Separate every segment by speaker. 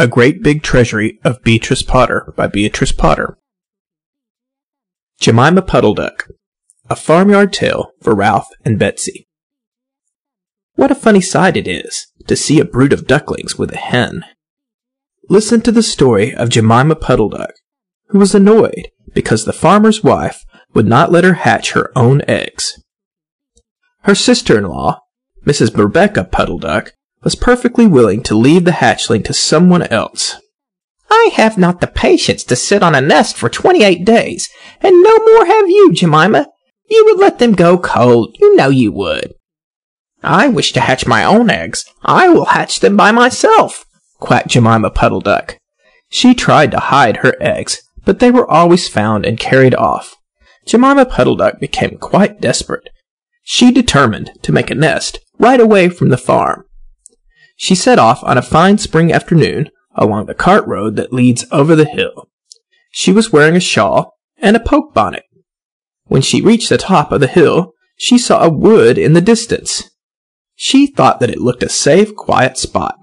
Speaker 1: A Great Big Treasury of Beatrix Potter by Beatrix Potter. Jemima Puddle Duck. A Farmyard Tale for Ralph and Betsy. What a funny sight it is to see a brood of ducklings with a hen. Listen to the story of Jemima Puddle Duck, who was annoyed because the farmer's wife would not let her hatch her own eggs. Her sister-in-law, Mrs. Rebecca Puddle Duck, was perfectly willing to leave the hatchling to someone else.
Speaker 2: I have not the patience to sit on a nest for twenty-eight days, and no more have you, Jemima. You would let them go cold, you know you would. I wish to hatch my own eggs. I will hatch them by myself, quacked Jemima Puddle Duck. She tried to hide her eggs, but they were always found and carried off. Jemima Puddle Duck became quite desperate. She determined to make a nest right away from the farm. She set off on a fine spring afternoon along the cart road that leads over the hill. She was wearing a shawl and a poke bonnet. When she reached the top of the hill, she saw a wood in the distance. She thought that it looked a safe, quiet spot.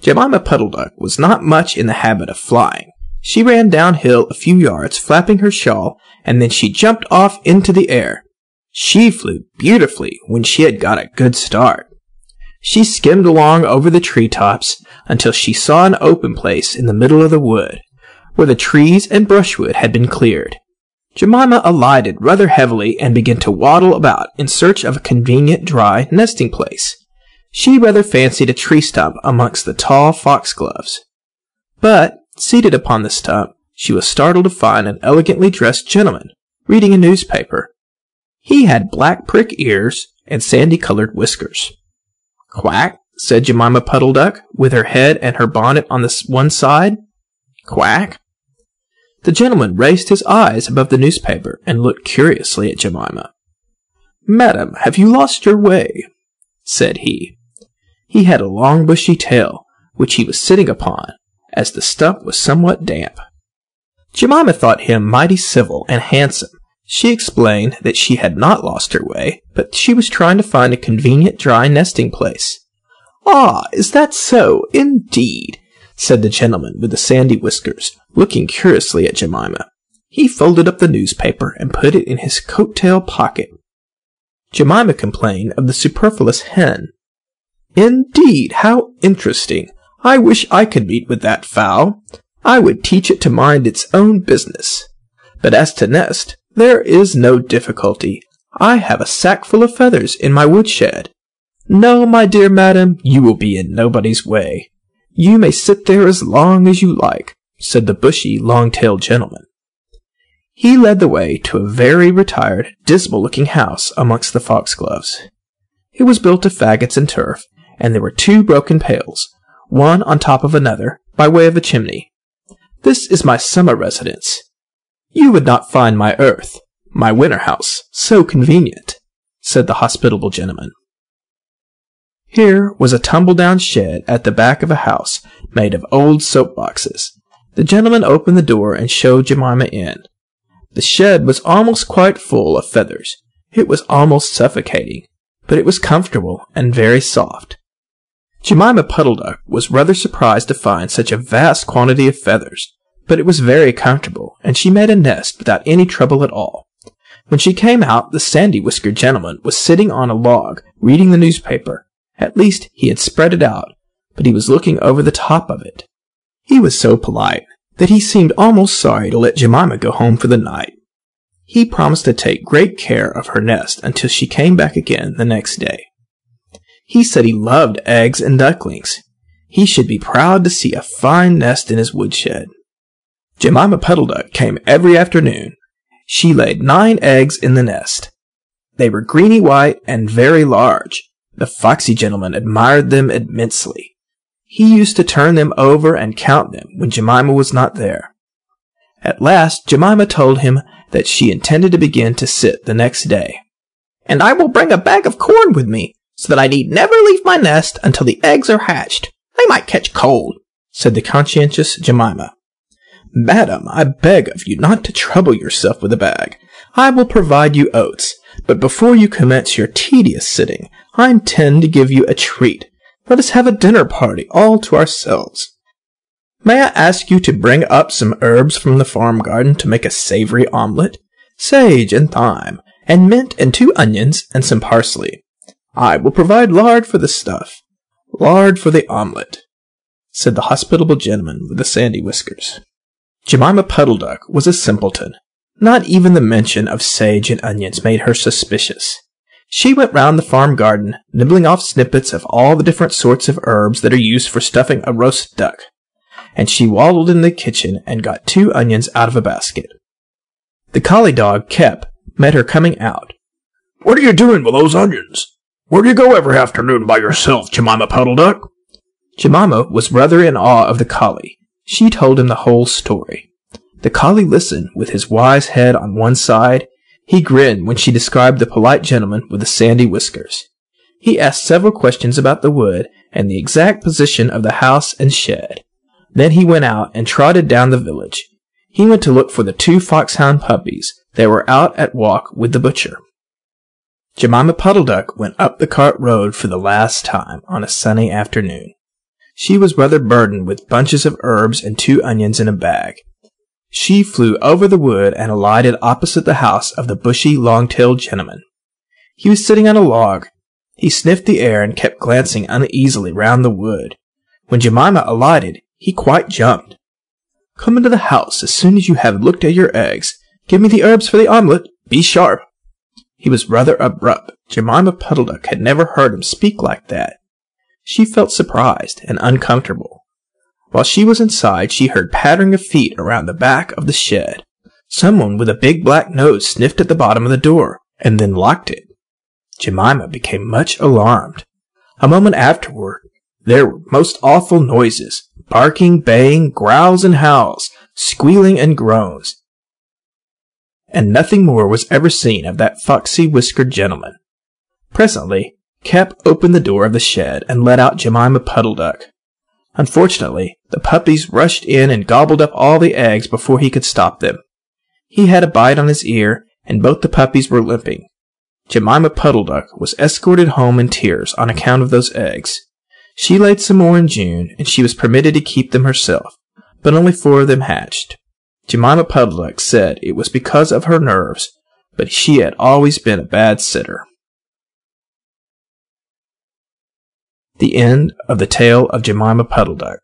Speaker 2: Jemima Puddle Duck was not much in the habit of flying. She ran downhill a few yards, flapping her shawl, and then she jumped off into the air. She flew beautifully when she had got a good start. She skimmed along over the tree tops until she saw an open place in the middle of the wood, where the trees and brushwood had been cleared. Jemima alighted rather heavily and began to waddle about in search of a convenient dry nesting place. She rather fancied a tree stump amongst the tall foxgloves. But, seated upon the stump, she was startled to find an elegantly dressed gentleman reading a newspaper. He had black prick ears and sandy colored whiskers. Quack, said Jemima Puddle Duck, with her head and her bonnet on the one side. Quack. The gentleman raised his eyes above the newspaper and looked curiously at Jemima. Madam, have you lost your way? said he. He had a long bushy tail, which he was sitting upon, as the stump was somewhat damp. Jemima thought him mighty civil and handsome, she explained that she had not lost her way, but she was trying to find a convenient dry nesting place. Ah, is that so? Indeed, said the gentleman with the sandy whiskers, looking curiously at Jemima. He folded up the newspaper and put it in his coat tail pocket. Jemima complained of the superfluous hen. Indeed, how interesting! I wish I could meet with that fowl. I would teach it to mind its own business. But as to nest, there is no difficulty. I have a sackful of feathers in my woodshed. No, my dear madam, you will be in nobody's way. You may sit there as long as you like, said the bushy, long-tailed gentleman. He led the way to a very retired, dismal-looking house amongst the foxgloves. It was built of faggots and turf, and there were two broken pails, one on top of another, by way of a chimney. This is my summer residence, you would not find my earth, my winter house, so convenient, said the hospitable gentleman. Here was a tumble-down shed at the back of a house made of old soap boxes. The gentleman opened the door and showed Jemima in. The shed was almost quite full of feathers. It was almost suffocating, but it was comfortable and very soft. Jemima Puddle Duck was rather surprised to find such a vast quantity of feathers, but it was very comfortable, and she made a nest without any trouble at all. When she came out, the sandy whiskered gentleman was sitting on a log, reading the newspaper. At least he had spread it out, but he was looking over the top of it. He was so polite that he seemed almost sorry to let Jemima go home for the night. He promised to take great care of her nest until she came back again the next day. He said he loved eggs and ducklings. He should be proud to see a fine nest in his woodshed. Jemima Puddle Duck came every afternoon. She laid nine eggs in the nest. They were greeny white and very large. The foxy gentleman admired them immensely. He used to turn them over and count them when Jemima was not there. At last Jemima told him that she intended to begin to sit the next day. And I will bring a bag of corn with me, so that I need never leave my nest until the eggs are hatched. They might catch cold, said the conscientious Jemima. Madam, I beg of you not to trouble yourself with a bag. I will provide you oats, but before you commence your tedious sitting, I intend to give you a treat. Let us have a dinner party all to ourselves.
Speaker 1: May I ask you to bring up some herbs from the farm garden to make a savory omelet? Sage and thyme, and mint and two onions and some parsley. I will provide lard for the stuff. Lard for the omelet, said the hospitable gentleman with the sandy whiskers. Jemima Puddle Duck was a simpleton. Not even the mention of sage and onions made her suspicious. She went round the farm garden, nibbling off snippets of all the different sorts of herbs that are used for stuffing a roast duck, and she waddled in the kitchen and got two onions out of a basket. The collie dog, Kep, met her coming out.
Speaker 3: What are you doing with those onions? Where do you go every afternoon by yourself, Jemima Puddle Duck?
Speaker 1: Jemima was rather in awe of the collie. She told him the whole story. The collie listened with his wise head on one side. He grinned when she described the polite gentleman with the sandy whiskers. He asked several questions about the wood and the exact position of the house and shed. Then he went out and trotted down the village. He went to look for the two foxhound puppies that were out at walk with the butcher. Jemima Puddle Duck went up the cart road for the last time on a sunny afternoon. She was rather burdened with bunches of herbs and two onions in a bag. She flew over the wood and alighted opposite the house of the bushy, long-tailed gentleman. He was sitting on a log. He sniffed the air and kept glancing uneasily round the wood. When Jemima alighted, he quite jumped. Come into the house as soon as you have looked at your eggs. Give me the herbs for the omelette. Be sharp. He was rather abrupt. Jemima Puddle Duck had never heard him speak like that. She felt surprised and uncomfortable. While she was inside, she heard pattering of feet around the back of the shed. Someone with a big black nose sniffed at the bottom of the door and then locked it. Jemima became much alarmed. A moment afterward, there were most awful noises barking, baying, growls and howls, squealing and groans and nothing more was ever seen of that foxy whiskered gentleman. Presently, Kep opened the door of the shed and let out Jemima Puddle Duck. Unfortunately, the puppies rushed in and gobbled up all the eggs before he could stop them. He had a bite on his ear, and both the puppies were limping. Jemima Puddle Duck was escorted home in tears on account of those eggs. She laid some more in June, and she was permitted to keep them herself, but only four of them hatched. Jemima Puddle Duck said it was because of her nerves, but she had always been a bad sitter. The end of the tale of Jemima Puddle Duck.